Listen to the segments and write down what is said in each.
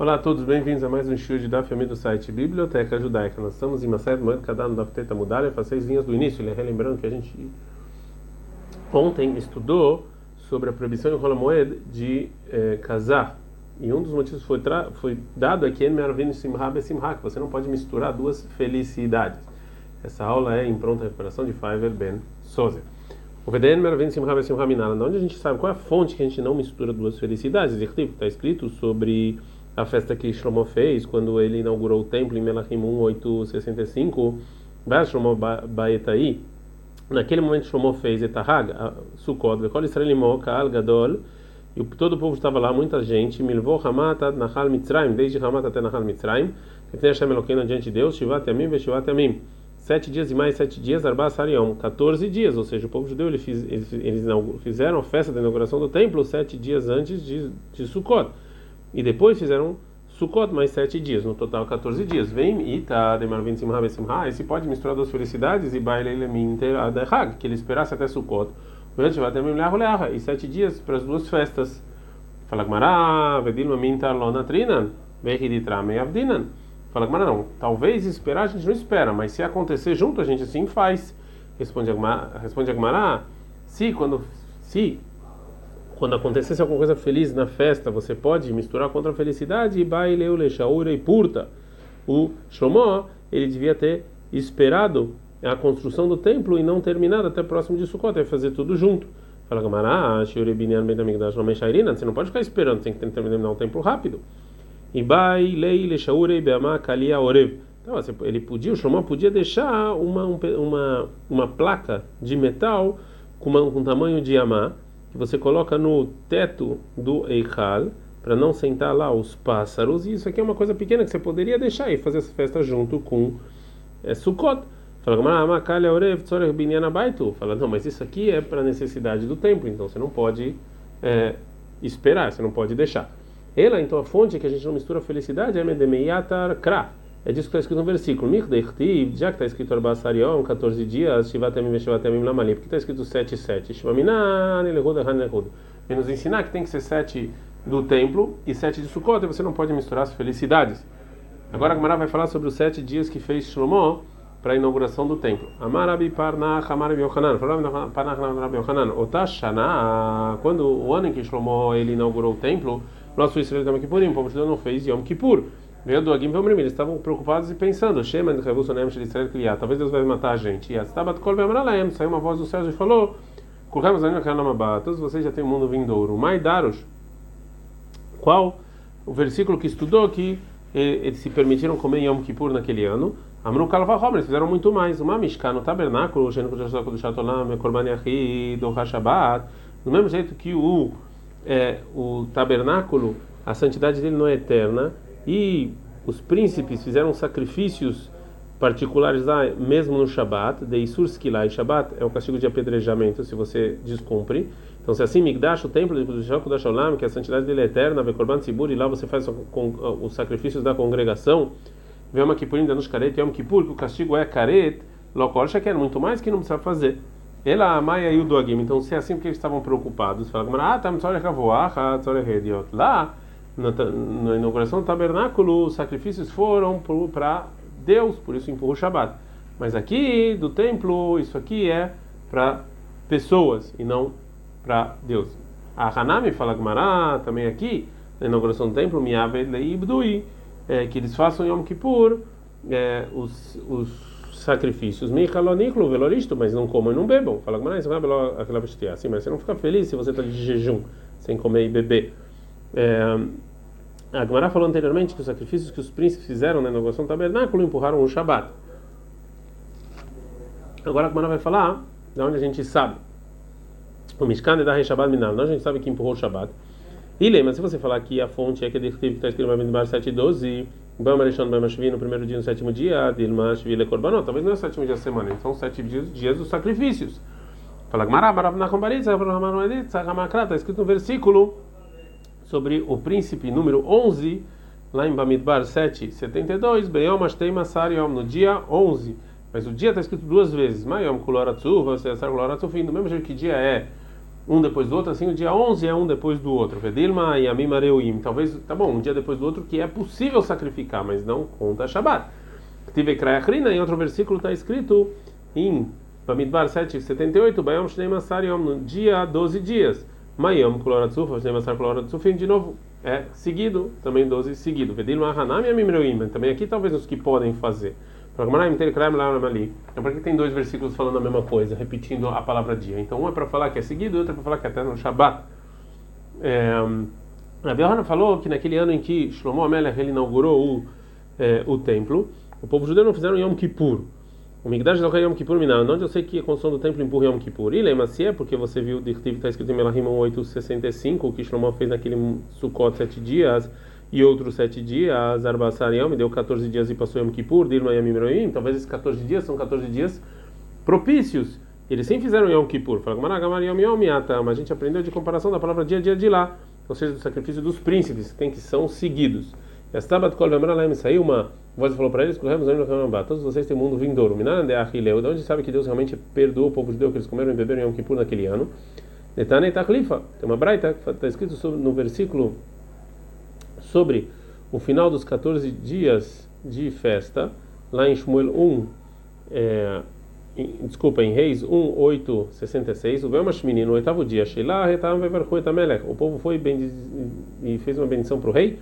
Olá a todos, bem-vindos a mais um show de Daf do site Biblioteca Judaica. Nós estamos em Maset Moed Kadam Daf Teta Mudar, faz seis linhas do início. Lembrando que a gente ontem estudou sobre a proibição em Rola Moed de eh, casar. E um dos motivos foi, foi dado aqui que você não pode misturar duas felicidades. Essa aula é em pronta recuperação de Fiverr Ben Sozer. O VDN Mervin Simha Besimha Minala. Onde a gente sabe qual é a fonte que a gente não mistura duas felicidades? Está escrito sobre a festa que Shlomo fez quando ele inaugurou o templo em Melachim 1865, Shlomo Baetai. Naquele momento Shlomo fez Etahag, Sukkot, Vekol Israel Kaal Gadol, e todo o povo estava lá, muita gente, Milvô Hamat Nahal Mitzrayim, desde Hamat até Nahal Mitzrayim, que Hashem Eloqueno diante de Deus, Shivat Yamim Veshivat Yamim. Sete dias e mais sete dias, Arba Sarion, 14 dias, ou seja, o povo judeu eles, eles, eles fizeram a festa da inauguração do templo sete dias antes de, de Sukkot. E depois fizeram Sukkot mais sete dias, no total 14 dias. Vem Ita, Demar Simha Besimha, e se pode misturar duas felicidades e Baile Eleminter Adahag, que ele esperasse até Sukkot. E sete dias para as duas festas. Fala Gmará, Vedilma Mintar Lona Trinan, Vehiditram Avdinan. Fala Gmará, não, talvez esperar a gente não espera, mas se acontecer junto a gente sim faz. Responde Agmará, se quando se quando acontecesse alguma coisa feliz na festa, você pode misturar contra a felicidade e baileu lechaura e purta. O Shlomo, ele devia ter esperado a construção do templo e não terminado até próximo de Sukkot, é fazer tudo junto. Fala Gamará, você não pode ficar esperando, tem que terminar o templo rápido. E bailei lechaura e beamá kalia orev. Então, ele podia, o Shlomo podia deixar uma, uma, uma placa de metal com, uma, com tamanho de amá que você coloca no teto do Eichal para não sentar lá os pássaros. E isso aqui é uma coisa pequena que você poderia deixar e fazer essa festa junto com é, Sukkot. Fala, Fala, não, mas isso aqui é para necessidade do templo, então você não pode é, esperar, você não pode deixar. Ela, então, a fonte que a gente não mistura felicidade é Medemeyatar Kra. É disso que está escrito no versículo. Já que está escrito Arbasarion, 14 dias, Shivatemim Shivatemim Lamali. Porque está escrito 7 7. Shivaminan, Elehuda, Han Elehuda. Vem nos ensinar que tem que ser 7 do templo e 7 de Sukkot. E você não pode misturar as felicidades. Agora a Gemara vai falar sobre os 7 dias que fez Shlomo para a inauguração do templo. Amarabi Parnach, Amarabi Yohanan. Parnach, Amarabi Yohanan. Otashana, quando o ano em que Shlomo ele inaugurou o templo, nosso Israel Yom Kippurim, o povo de Deus não fez Yom Kippur. Veio do Agim Vomrim, eles estavam preocupados e pensando, Shema de Revolucionem de Israel Kriya, talvez Deus vai matar a gente. E a Stabat Kol Vemralaem, saiu uma voz do céu e falou: Kurhamos Anin Kanamabá, todos vocês já têm um mundo vindouro. Maidaros, qual o versículo que estudou que eles se permitiram comer Yom Kippur naquele ano? Amru Kalvahom, eles fizeram muito mais. Uma Mishká no tabernáculo, o Gênico do Shatolam, Korban Yahi, do Hashabat, do mesmo jeito que o, é, o tabernáculo, a santidade dele não é eterna e os príncipes fizeram sacrifícios particulares lá mesmo no Shabat, de Isur Skilai, Shabat é o castigo de apedrejamento se você descumpre. Então, se assim Migdash, o templo do Shaku da Shalom, que a santidade dele é eterna, Vekorban Sibur, e lá você faz os sacrifícios da congregação, Yom Kippurim Danush Karet, Yom Kippur, que o castigo é Karet, Lokol Sheker, muito mais que não precisa fazer. Ela, a Maia e o Doagim. Então, se é assim, porque eles estavam preocupados? Falaram, ah, tá, Lá, na, na inauguração do tabernáculo, os sacrifícios foram para Deus, por isso empurra o Shabat. Mas aqui, do templo, isso aqui é para pessoas e não para Deus. A Hanami fala Gmará, também aqui, na inauguração do templo, Miaved Leibdui, é, que eles façam Yom Kippur é, os, os sacrifícios. Michaloniklo, veloristo, mas não comam e não bebam. Fala Gmará, isso é assim, mas você não fica feliz se você está de jejum, sem comer e beber. É, a Gemara falou anteriormente que os sacrifícios que os príncipes fizeram na inauguração do tabernáculo empurraram o Shabat. Agora a Gemara vai falar de onde a gente sabe. O Mishkan é da Rei Shabbat Minal. Nós a gente sabe que empurrou o Shabat. E lembra, se você falar que a fonte é que está escrito no Bamidbar 7.12, Bamarishon Bamashvi no primeiro dia, no sétimo dia, Dilmashvi Le Korbanot, talvez não é o sétimo dia da semana, então sete dias, dias dos sacrifícios. Fala Gemara, Barav Nachum Baritza, está escrito no versículo sobre o príncipe número 11, lá em Bamidbar 7, 72, Beyom Ashtei Masar Yom, no dia 11. Mas o dia está escrito duas vezes, Mayom Kuloratzu, você Kularatzufim, do mesmo jeito que dia é um depois do outro, assim o dia 11 é um depois do outro. Vedilma e Amimareuim. Talvez, tá bom, um dia depois do outro que é possível sacrificar, mas não conta Shabbat. Tive Krayachrina, em outro versículo está escrito em Bamidbar 7, 78, Bayom Shnei Masar Yom, no dia 12 dias. Mayom Kuloratzuf, Shnei Masar Kuloratzufim, de novo, é seguido, também 12 seguido. Vedilma Hanam e Amimreuim, também aqui talvez os que podem fazer. Então, por que tem dois versículos falando a mesma coisa, repetindo a palavra dia? Então, um é para falar que é seguido, outro é para falar que é até no Shabat. É, a falou que naquele ano em que Shlomo Amelech ele inaugurou o, é, o templo, o povo judeu não fizeram Yom Kippur. O Migdash do Yom Kippur Minah. Onde eu sei que a construção do templo empurra Yom Kippur. E lembra se é porque você viu, está escrito em Melahim 865, o que Shlomo fez naquele Sukkot sete dias e outros sete dias, Arbassar Yom, deu 14 dias e passou Yom Kippur, Dirma Yom Imroim, talvez esses 14 dias são 14 dias propícios. Eles sempre fizeram Yom Kippur. Mas a gente aprendeu de comparação da palavra dia a dia de lá, ou seja, do sacrifício dos príncipes, que tem que são seguidos. E a Stabat Kol Vemralaim saiu uma voz falou para eles: Todos vocês têm mundo vindouro. De Achileu, de onde sabe que Deus realmente perdoou o povo judeu que eles comeram e beberam Yom Kippur naquele ano? Netane Tachlifa, tem uma braita que está escrito no versículo sobre o final dos 14 dias de festa, lá em Shmuel 1, é, em, desculpa, em Reis 1, 8, 66, o Belmash menino, no oitavo dia, o povo foi e fez uma bendição para o rei.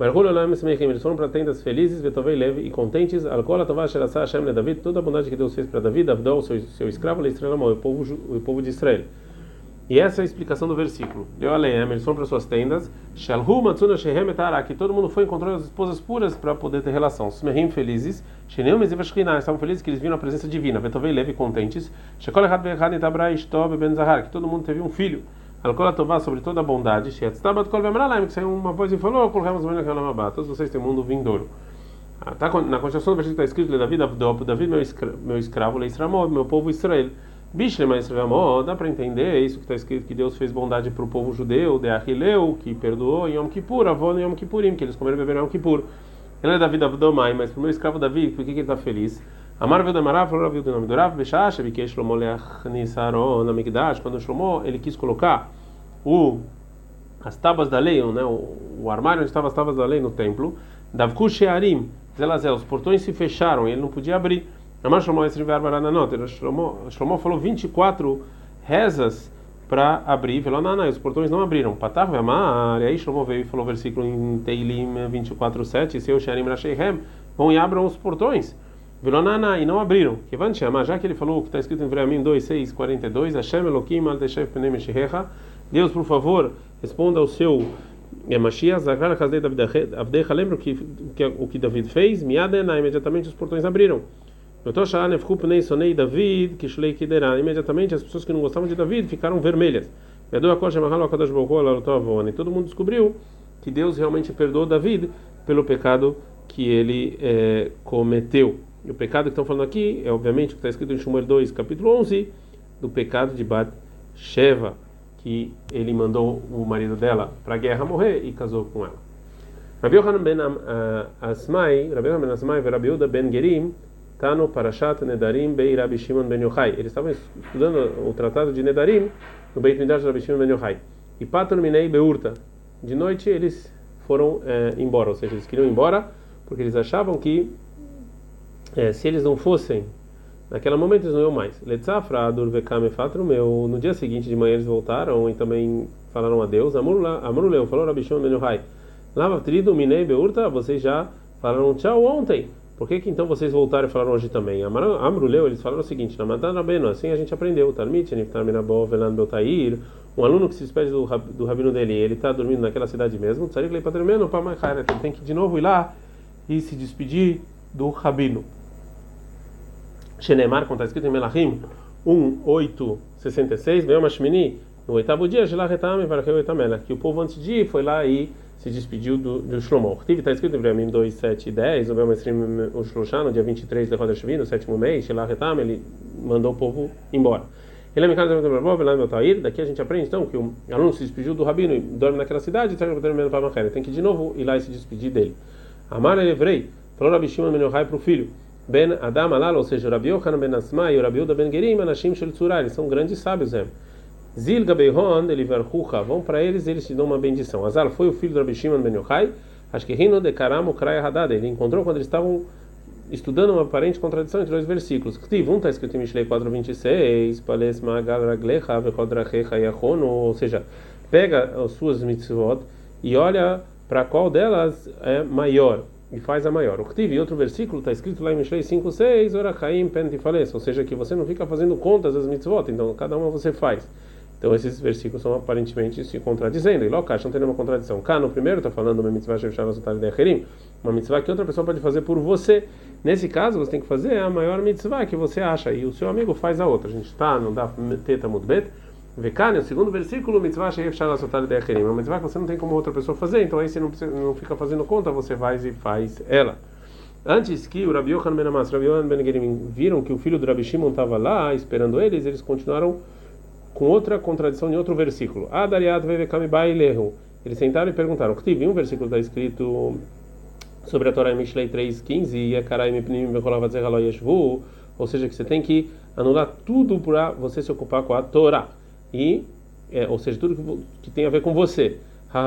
Eles foram para tendas felizes, Betovei leve e contentes. Alcola Tová Sherassá Hashem David, toda a bondade que Deus fez para David, Abdol, seu, seu escravo, le Israel, o povo, o povo de Israel. E essa é a explicação do versículo. Deu Aleem, eles foram para suas tendas. Shalhu Matsuna Shehem que todo mundo foi encontrar as esposas puras para poder ter relação. Smehim felizes. Shenem Meziv estavam felizes que eles viram a presença divina. Vetovei leve contentes. Shekol Echad Ve'echad Itabra Ishtob Ben Zahar, que todo mundo teve um filho. Alcola Tová sobre toda a bondade. Shetztabat Kol Vemralaim, que saiu uma voz e falou: Colocamos o Menachanamabá. Todos vocês têm mundo vindouro. Ah, tá, na continuação do versículo está escrito: David Avdop, David meu, escravo, meu escravo, Leisramov, meu povo Israel. Bishlema Israel, dá para entender isso que está escrito que Deus fez bondade para o povo judeu, de Achileu, que perdoou em Yom Kippur, avó em Yom Kippurim, que eles comeram e beberam Yom Kippur. Ele é Davi Abdomai, mas para o meu escravo Davi, por que, que ele está feliz? Amar veio da Marav, falou Rav do nome do Rav, Bechasha, Bikesh Shlomo Leach Nisaron, Amigdash, quando Shlomo ele quis colocar o as tábuas da lei, né, o, o armário onde estavam as tábuas da lei no templo, Davku Shearim, Zelazel, os portões se fecharam, ele não podia abrir. Amar Shlomo Esrivar Barananot. Shlomo falou 24 rezas para abrir. Falou, não, não, os portões não abriram. Patar Vemar. E aí Shlomo veio e falou versículo em Teilim 24, 7. Seu Sharim Rasheihem. Vão e abram os portões. Vilonana, e não abriram. Que vai chamar, já que ele falou que está escrito em Vreamim 2, 6, 42, Hashem Elohim al Deshev Penem Deus, por favor, responda ao seu é Mashiach, Zakar Hazdei lembra o que, que, o que David fez? Miadena, imediatamente os portões abriram. Imediatamente as pessoas que não gostavam de David ficaram vermelhas. E todo mundo descobriu que Deus realmente perdoou David pelo pecado que ele é, cometeu. O pecado que estão falando aqui é obviamente o que está escrito em Shumer 2, capítulo 11, do pecado de Bat Sheva, que ele mandou o marido dela para a guerra morrer e casou com ela. Rabi Yohanan ben Asmai, Rabi Yohanan ben Asmai e Rabi Uda ben Gerim Tano Parashat Nedarim Bei Rabi Shimon Ben Yochai. Eles estavam estudando o tratado de Nedarim no Beit Midrash Rabi Shimon Ben Yochai. E Patur Minei Beurta. De noite eles foram é, embora, ou seja, eles queriam ir embora porque eles achavam que é, se eles não fossem naquele momento eles não iam mais. Letzafra Adur Vekame Fatru meu. No dia seguinte de manhã eles voltaram e também falaram adeus. Amruleu falou Rabi Shimon Ben Yochai. Lava Trido Minei Beurta. Vocês já falaram tchau ontem. Por que, que então vocês voltaram e falaram hoje também? Amruleu, eles falaram o seguinte: assim a gente aprendeu. Um aluno que se despede do, do rabino dele, ele está dormindo naquela cidade mesmo. Ele tem que de novo ir lá e se despedir do rabino. Shenemar, como está escrito em Melahim 1, 8, 66, no oitavo dia, que o povo antes de ir foi lá e se despediu do, do Shlomo. Está escrito em Brahim 2, 7 e 10, o Shloshá, no dia 23 de Rodesh no sétimo mês, ele mandou o povo embora. Ele é daqui a gente aprende então que o aluno se despediu do rabino e dorme naquela cidade, tem que de novo ir lá e se despedir dele. Amar Evrei, falou Rabi Shimon Ben Yochai para o filho, Ben Adam Alal, ou seja, Rabi Yochanan Ben Asma e Rabi Uda Ben Gerim, Anashim Shel Tzura, eles são grandes sábios, é. Zilga Beihon, Eliverhucha, vão para eles, eles te dão uma bendição. Azal foi o filho do Rabi Shimon Ben Yochai, acho que Rino de Karamo Kraya Hadad, ele encontrou quando eles estavam estudando uma aparente contradição entre dois versículos. Um está escrito em Mishlei 4:26, Pales Magal Raglecha Vechodrachecha Yachono, ou seja, pega as suas mitzvot e olha para qual delas é maior e faz a maior. O que tive outro versículo está escrito lá em Mishlei 5:6, Orachaim Pentifales, ou seja, que você não fica fazendo contas das mitzvot, então cada uma você faz. Então esses versículos são aparentemente se contradizendo. E Lokash não tem nenhuma contradição. Cá no primeiro está falando uma mitzvah uma mitzvah que outra pessoa pode fazer por você. Nesse caso, você tem que fazer a maior mitzvah que você acha e o seu amigo faz a outra. A gente está, não dá teta mudbet. Vekane, o segundo versículo, mitzvah uma mitzvah que você não tem como outra pessoa fazer, então aí você não, precisa, não fica fazendo conta, você vai e faz ela. Antes que o Rabi Yochanan Ben Amas, Rabi Yochanan Ben Gerim viram que o filho do Rabi Shimon estava lá esperando eles, eles continuaram com outra contradição em outro versículo. Adariat vevekamibai lehu. Eles sentaram e perguntaram: que teve um versículo está escrito sobre a Torá em Mishlei 3:15 e Akarai mipnim vecholav yeshvu, ou seja, que você tem que anular tudo para você se ocupar com a Torá. E é, ou seja, tudo que, que, tem a ver com você.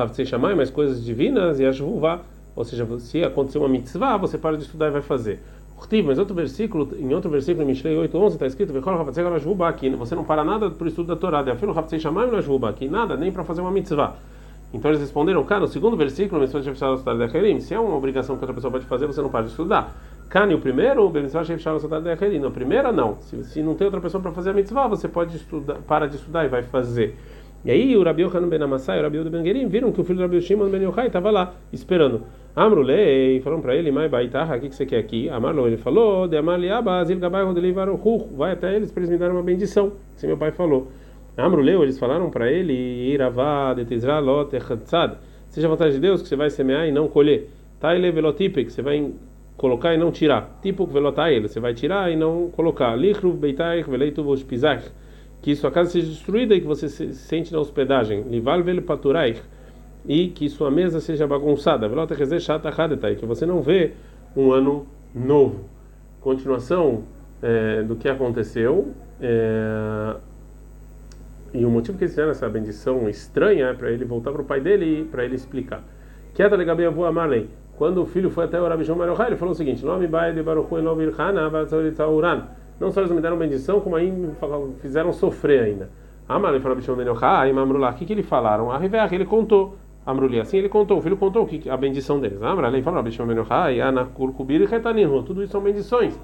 Você chamar mais coisas divinas e vá. Ou seja, se acontecer uma mitzvah, você para de estudar e vai fazer. Mas outro versículo, em outro versículo, em Mishlei 8:11 está escrito: aqui você não para nada para o estudo da Torá. aqui nada, nem para fazer uma mitzvah. Então eles responderam: cara, no segundo versículo, se é uma obrigação que outra pessoa pode fazer, você não para de estudar. Kani, o primeiro, na primeira não. Se, se não tem outra pessoa para fazer a mitzvah, você pode estudar, para de estudar e vai fazer. E aí o Rabi Yohanan ben Amassai e o Rabi Yehuda ben Gerim viram que o filho do Rabi Shimon ben Yochai estava lá, esperando. Amrulei, falaram para ele, Mai Baitarra, o que, você quer aqui? Amarlo, ele falou, de Amaliaba, Zil Gabai Rodelivaruhu, vai até eles para eles me darem uma bendição, assim meu pai falou. Amruleu, eles falaram para ele, Iravá, Detizra, Lot, Echatzad, seja a vontade de Deus que você vai semear e não colher. Taile Velotipe, que você vai colocar e não tirar. Tipo Velotai, você vai tirar e não colocar. Lichru Beitaich, Veleitu Vospizach, que sua casa seja destruída e que você se sente na hospedagem. Lival Vel Paturaich, e que sua mesa seja bagunçada. Que você não vê um ano novo. Continuação é, do que aconteceu. É, e o motivo que eles fizeram essa bendição estranha é para ele voltar para o pai dele e para ele explicar. Quieta legabe avô amarlei. Quando o filho foi até o Rabi Shimon ele falou o seguinte: e Não só eles me deram bendição, como ainda fizeram sofrer ainda. Amarlei falou Rabi Shimon Yochai, Mamrullah. O que que eles falaram? Arriveach, ele contou. Amruli, assim ele contou, o filho contou a bendição deles. Amrali falou, Rabi Shimon Yochai, Anakul Kubir e. Tudo isso são bendições.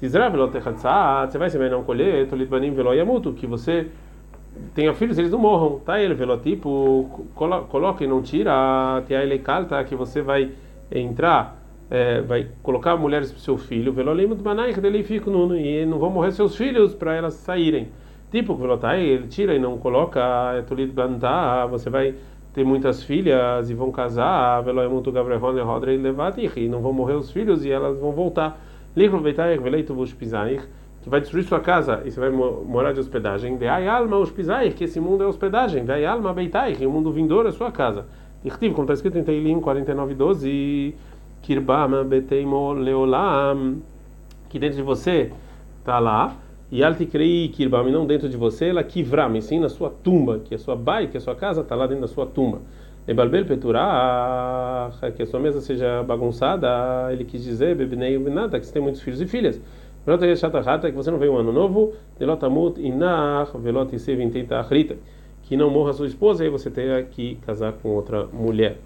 Tizra velotechatzaat, você vai se não colher, tolit banim veloyamutu, que você tenha filhos, eles não morram, tá? Ele velotipo, coloca e não tira, tia ele calta, que você vai entrar, é, vai colocar mulheres para o seu filho, fica e não vão morrer seus filhos para elas saírem. Tipo, velotai, ele tira e não coloca, é tolit bantar, você vai ter muitas filhas e vão casar, veloyamutu gavrehon rodrei levatich, e não vão morrer os filhos e elas vão voltar. Veleitu vos que vai destruir sua casa e você vai morar de hospedagem. De ai alma que esse mundo é hospedagem. De alma beitai, que o mundo vindouro é sua casa. Irtiv, como está escrito em Teilim 49:12, kirbama beteimo leolam, que dentro de você está lá. E altikrei kirbam, não dentro de você, ela kivram, sim na sua tumba, que a sua bai, que a sua casa está lá dentro da sua tumba. Ebalbel peturah, que a sua mesa seja bagunçada, ele quis dizer, bebinei nada, que você tem muitos filhos e filhas que você não vê um ano novo, que não morra sua esposa, aí você tenha que casar com outra mulher.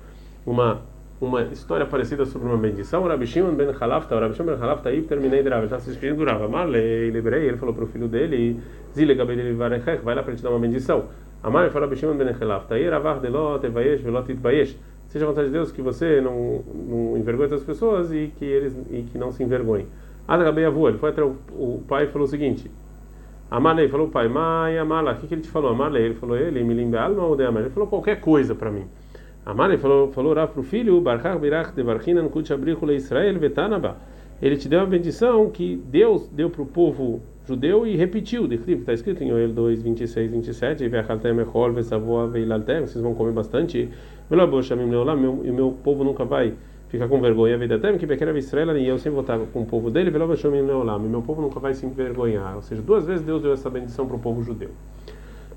Uma uma história parecida sobre uma bendição. O Rabi Shimon ben Halafta, o Rabi Shimon ben Halafta, aí terminei de Rav, está se despedindo do Rav. Lembrei, ele falou para o filho dele, Zile Gabedele Varechech, vai lá para te dar uma bendição. Amarlei falou Rabi Shimon ben Halafta, aí Ravach delot, evayesh, velot itbayesh. Seja a vontade de Deus que você não, não envergonhe outras pessoas e que eles e que não se envergonhem. Adagabei avô, ele foi até o, o pai e falou o seguinte: Amalei falou, pai, Mai, Amala, o que, que ele te falou? Amalei, ele falou, ele, me limbe alma ou de Ele falou qualquer coisa para mim. Amalei falou, falou para o filho, Barchach Birach de Varchinan Kut Abrichule Israel Vetanaba. Ele te deu uma bendição que Deus deu para o povo judeu e repetiu. Está escrito em Oel 2, 26, 27, e vocês vão comer bastante. E o meu povo nunca vai fica com vergonha a até que Bequera Israel e eu sempre estar com o povo dele, Velova Shomim Leolam, meu povo nunca vai se envergonhar. Ou seja, duas vezes Deus deu essa bendição para o povo judeu.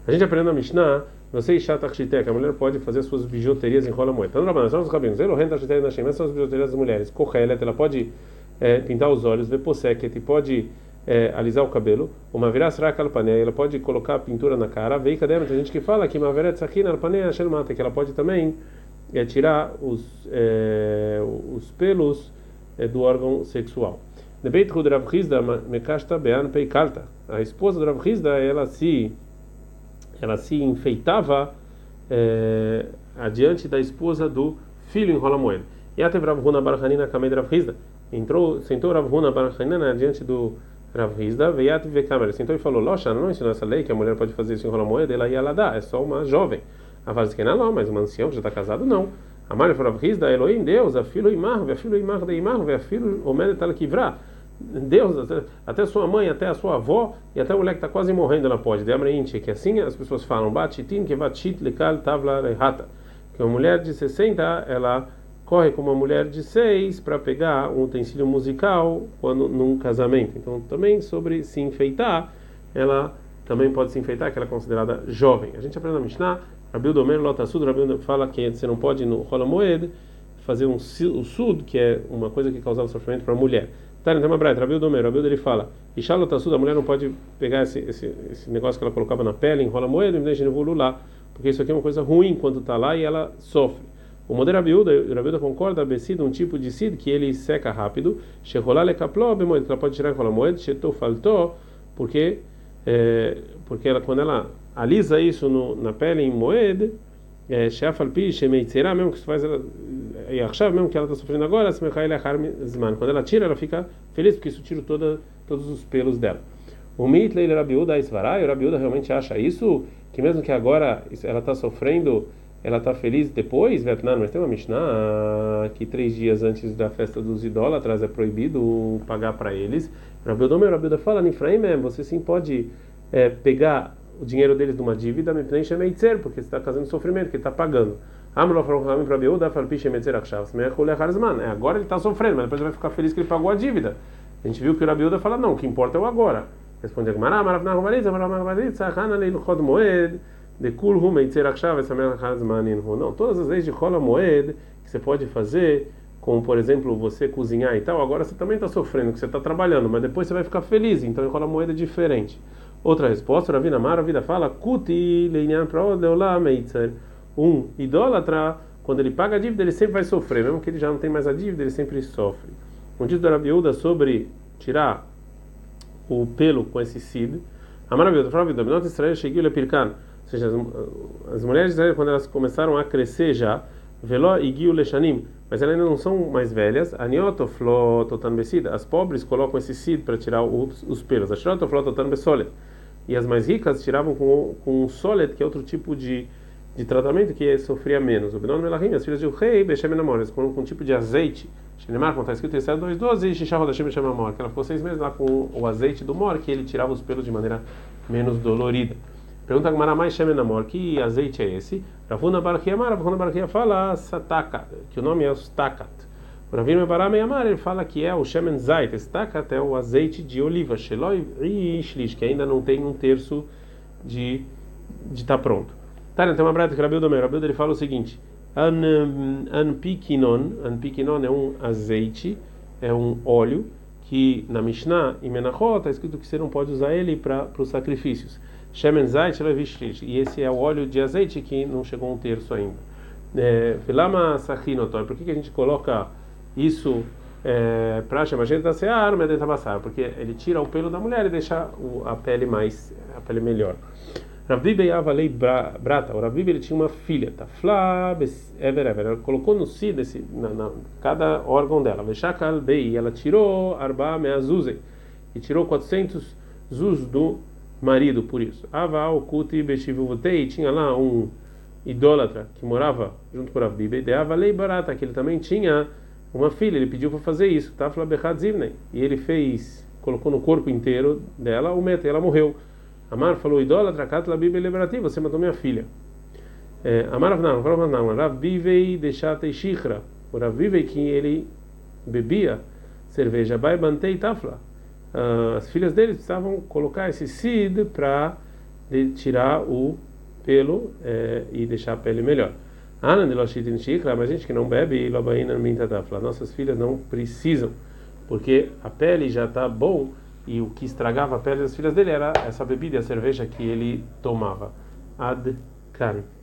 A gente aprende na Mishnah, você e Shatachite, que a mulher pode fazer suas bijuterias em rola moeda. Então, nós somos rabinos. Ele renda na Shem, são as bijuterias das mulheres. Kohelet, ela pode é, pintar os olhos, veposeket, pode é, alisar o cabelo. Uma virá será calpaneia, ela pode colocar pintura na cara. Vei cadê? Tem gente que fala que uma verá tsakina alpaneia shelmata, que ela pode também é, tirar os, é, os pelos é, do órgão sexual. Debeit Hud Rav Hizda mekashta bean peikalta. A esposa do Rav Hizda, ela se ela se enfeitava é, adiante da esposa do filho em Rolamoed. E até Rav Huna Barhanina Kamed Rav Hizda. Entrou, sentou Rav Huna Barhanina adiante do Rav Hizda, veiat ve câmera. Sentou e falou: Locha, não ensinou essa lei que a mulher pode fazer isso em Rolamoed, ela ia lá dar, é só uma jovem. A Vazkena não, mas uma ancião que já está casado, não. A Maria falou: Rav Elohim, Deus, a filho Imar, a filho Imar de Imar, a filho Omedet al Kivra. Deus, até, até sua mãe, até a sua avó e até a mulher que está quase morrendo, ela pode. De que assim as pessoas falam, batitin que vatit lekal tavla rehata. Que uma mulher de 60, ela corre com uma mulher de 6 para pegar um utensílio musical quando num casamento. Então, também sobre se enfeitar, ela também pode se enfeitar, que ela é considerada jovem. A gente aprende na Mishnah, Rabiu Domer Lotasud, Rabiu fala que você não pode no Rola Moed fazer um, um sud, que é uma coisa que causava sofrimento para a mulher. Tá, tem uma braita, Rabiu Domer, Rabiu ele fala, e Shalotasud, a mulher não pode pegar esse, esse, esse, negócio que ela colocava na pele, enrola moeda e deixa lá, porque isso aqui é uma coisa ruim quando está lá e ela sofre. O modelo Rabiuda, Rabiuda concorda, Bessid, um tipo de sid que ele seca rápido, Sheholá lekapló, bemoed, ela pode tirar moeda, Shetou faltou, porque, é, porque ela, quando ela alisa isso no, na pele em moeda, Sheafalpi, Shemeitzerá, mesmo que isso faz ela, e achava mesmo que ela está sofrendo agora, quando ela tira, ela fica feliz, porque isso tira toda, todos os pelos dela. O Mitlei Rabiuda Isvarai, o Rabiuda realmente acha isso, que mesmo que agora ela está sofrendo, ela está feliz depois, Vietnã, mas tem uma Mishnah que três dias antes da festa dos idólatras é proibido pagar para eles. Rabiuda, meu Rabiuda fala, Nifraim, você sim pode é, pegar o dinheiro deles numa dívida, porque você está fazendo sofrimento, que está pagando. É, agora ele está sofrendo, mas depois vai ficar feliz que ele pagou a dívida. A gente viu que o Rabiuda fala, não, o que importa é o agora. Responde Agmará, Não, todas as leis de Rola Moed que você pode fazer, como por exemplo você cozinhar e tal, agora você também está sofrendo, que você está trabalhando, mas depois você vai ficar feliz, então Rola Moed é diferente. Outra resposta, Ravina Mara, a vida fala, Kuti leinyan. Um idólatra, quando ele paga a dívida, ele sempre vai sofrer, mesmo que ele já não tem mais a dívida, ele sempre sofre. Um dito da Rabiúda sobre tirar o pelo com esse sid. A maravilha, fala não Israel cheguei a pirkan. Ou seja, as, as mulheres de quando elas começaram a crescer já, veló e guio lechanim, mas elas ainda não são mais velhas. Anioto flototan besida. As pobres colocam esse sid para tirar os, os pelos. Ashroto flototan besolet e as mais ricas tiravam com, com um solet, que é outro tipo de, de tratamento que sofria menos. O Benon Melahim, as filhas do rei, Bechem Namor, com, um tipo de azeite. Shinemar, como está escrito em 2.12, e Shishah Rodashim Bechem Namor, que ela ficou seis meses lá com o azeite do mor, que ele tirava os pelos de maneira menos dolorida. Pergunta Gamara mais Shem Namor, que azeite é esse? Ravuna Barquia Mara, Ravuna Barquia fala Sataka, que o nome é os Ravina Baram Yamar, ele fala que é o Shemen Zait, estaca até o azeite de oliva, Sheloi e Shlish, que ainda não tem um terço de estar tá pronto. Tá, então uma brata que Rabiu Domer, Rabiu ele fala o seguinte: Anpikinon, Anpikinon é um azeite, é um óleo que na Mishnah e Menachot está escrito que você não pode usar ele para os sacrifícios. Shemen Zait, Shlish, e esse é o óleo de azeite que não chegou um terço ainda. Filama é, Sachinotor, por que, que a gente coloca isso é, para chamar gente da seara, mas dentro passar, porque ele tira o pelo da mulher e deixa o, a pele mais a pele melhor. Ravibe Yavalei Brata, o Ravibe ele tinha uma filha, tá? Flabes Ever Ever, ela colocou no si desse, na, na, cada órgão dela, Veshakal Bei, ela tirou Arba Meazuzei, e tirou 400 zuz do marido por isso. Ava Okuti Beshivuvutei, tinha lá um idólatra que morava junto com o Ravibe, de Avalei Barata, que ele também tinha uma filha, ele pediu para fazer isso, tá? E ele fez, colocou no corpo inteiro dela o meta, e ela morreu. Amar falou: idólatra, la Bíblia liberativa, você matou minha filha. É, Amar não, falou não, Ravivei deixate shikra. O Ravivei que ele bebia cerveja, bai bantei tafla. Uh, as filhas dele precisavam colocar esse sid para tirar o pelo é, e deixar a pele melhor. Mas gente que não bebe Mintadafla. Nossas filhas não precisam, porque a pele já está bom e o que estragava a pele das filhas dele era essa bebida, a cerveja que ele tomava. Ad.